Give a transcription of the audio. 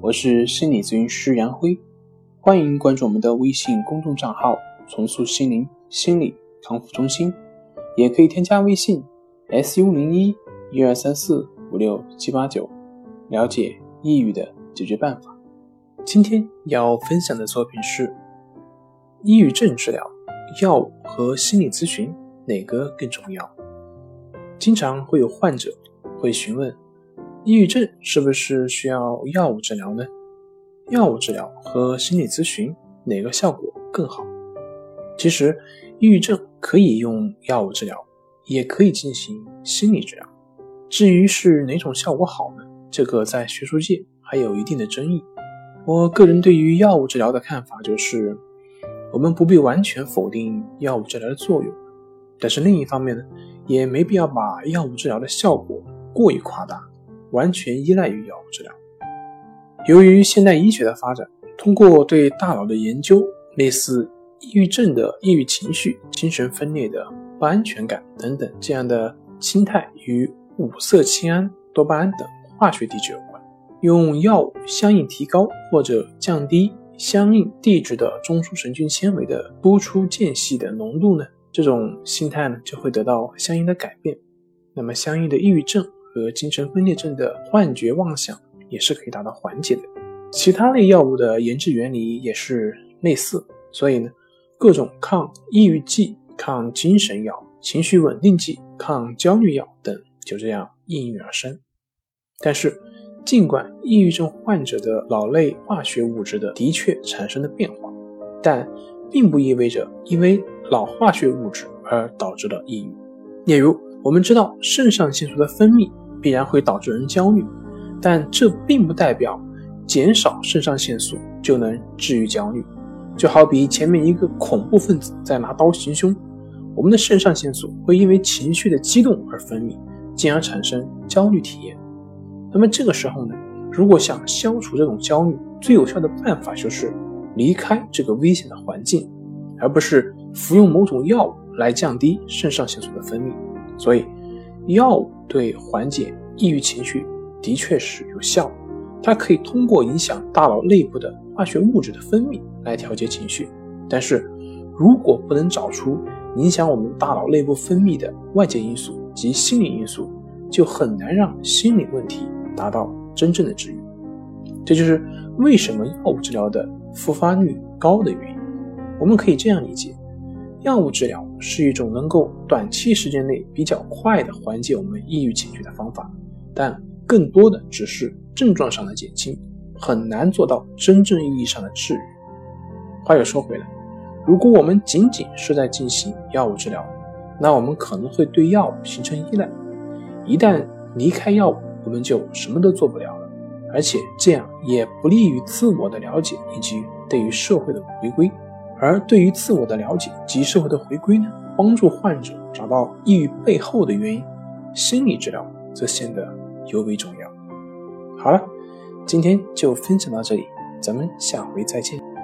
我是心理咨询师杨辉，欢迎关注我们的微信公众账号“重塑心灵心理康复中心”，也可以添加微信 “su 零一一二三四五六七八九”，了解抑郁的解决办法。今天要分享的作品是：抑郁症治疗，药物和心理咨询哪个更重要？经常会有患者会询问。抑郁症是不是需要药物治疗呢？药物治疗和心理咨询哪个效果更好？其实，抑郁症可以用药物治疗，也可以进行心理治疗。至于是哪种效果好呢？这个在学术界还有一定的争议。我个人对于药物治疗的看法就是，我们不必完全否定药物治疗的作用，但是另一方面呢，也没必要把药物治疗的效果过于夸大。完全依赖于药物治疗。由于现代医学的发展，通过对大脑的研究，类似抑郁症的抑郁情绪、精神分裂的不安全感等等这样的心态与五色氢胺、多巴胺等化学地质有关。用药物相应提高或者降低相应地质的中枢神经纤维的突出间隙的浓度呢，这种心态呢就会得到相应的改变。那么，相应的抑郁症。和精神分裂症的幻觉妄想也是可以达到缓解的。其他类药物的研制原理也是类似，所以呢，各种抗抑郁剂、抗精神药、情绪稳定剂、抗焦虑药等就这样应运而生。但是，尽管抑郁症患者的脑类化学物质的的确产生了变化，但并不意味着因为脑化学物质而导致了抑郁。例如，我们知道肾上腺素的分泌。必然会导致人焦虑，但这并不代表减少肾上腺素就能治愈焦虑。就好比前面一个恐怖分子在拿刀行凶，我们的肾上腺素会因为情绪的激动而分泌，进而产生焦虑体验。那么这个时候呢，如果想消除这种焦虑，最有效的办法就是离开这个危险的环境，而不是服用某种药物来降低肾上腺素的分泌。所以。药物对缓解抑郁情绪的确是有效，它可以通过影响大脑内部的化学物质的分泌来调节情绪。但是，如果不能找出影响我们大脑内部分泌的外界因素及心理因素，就很难让心理问题达到真正的治愈。这就是为什么药物治疗的复发率高的原因。我们可以这样理解。药物治疗是一种能够短期时间内比较快的缓解我们抑郁情绪的方法，但更多的只是症状上的减轻，很难做到真正意义上的治愈。话又说回来，如果我们仅仅是在进行药物治疗，那我们可能会对药物形成依赖，一旦离开药物，我们就什么都做不了了，而且这样也不利于自我的了解以及对于社会的回归。而对于自我的了解及社会的回归呢，帮助患者找到抑郁背后的原因，心理治疗则显得尤为重要。好了，今天就分享到这里，咱们下回再见。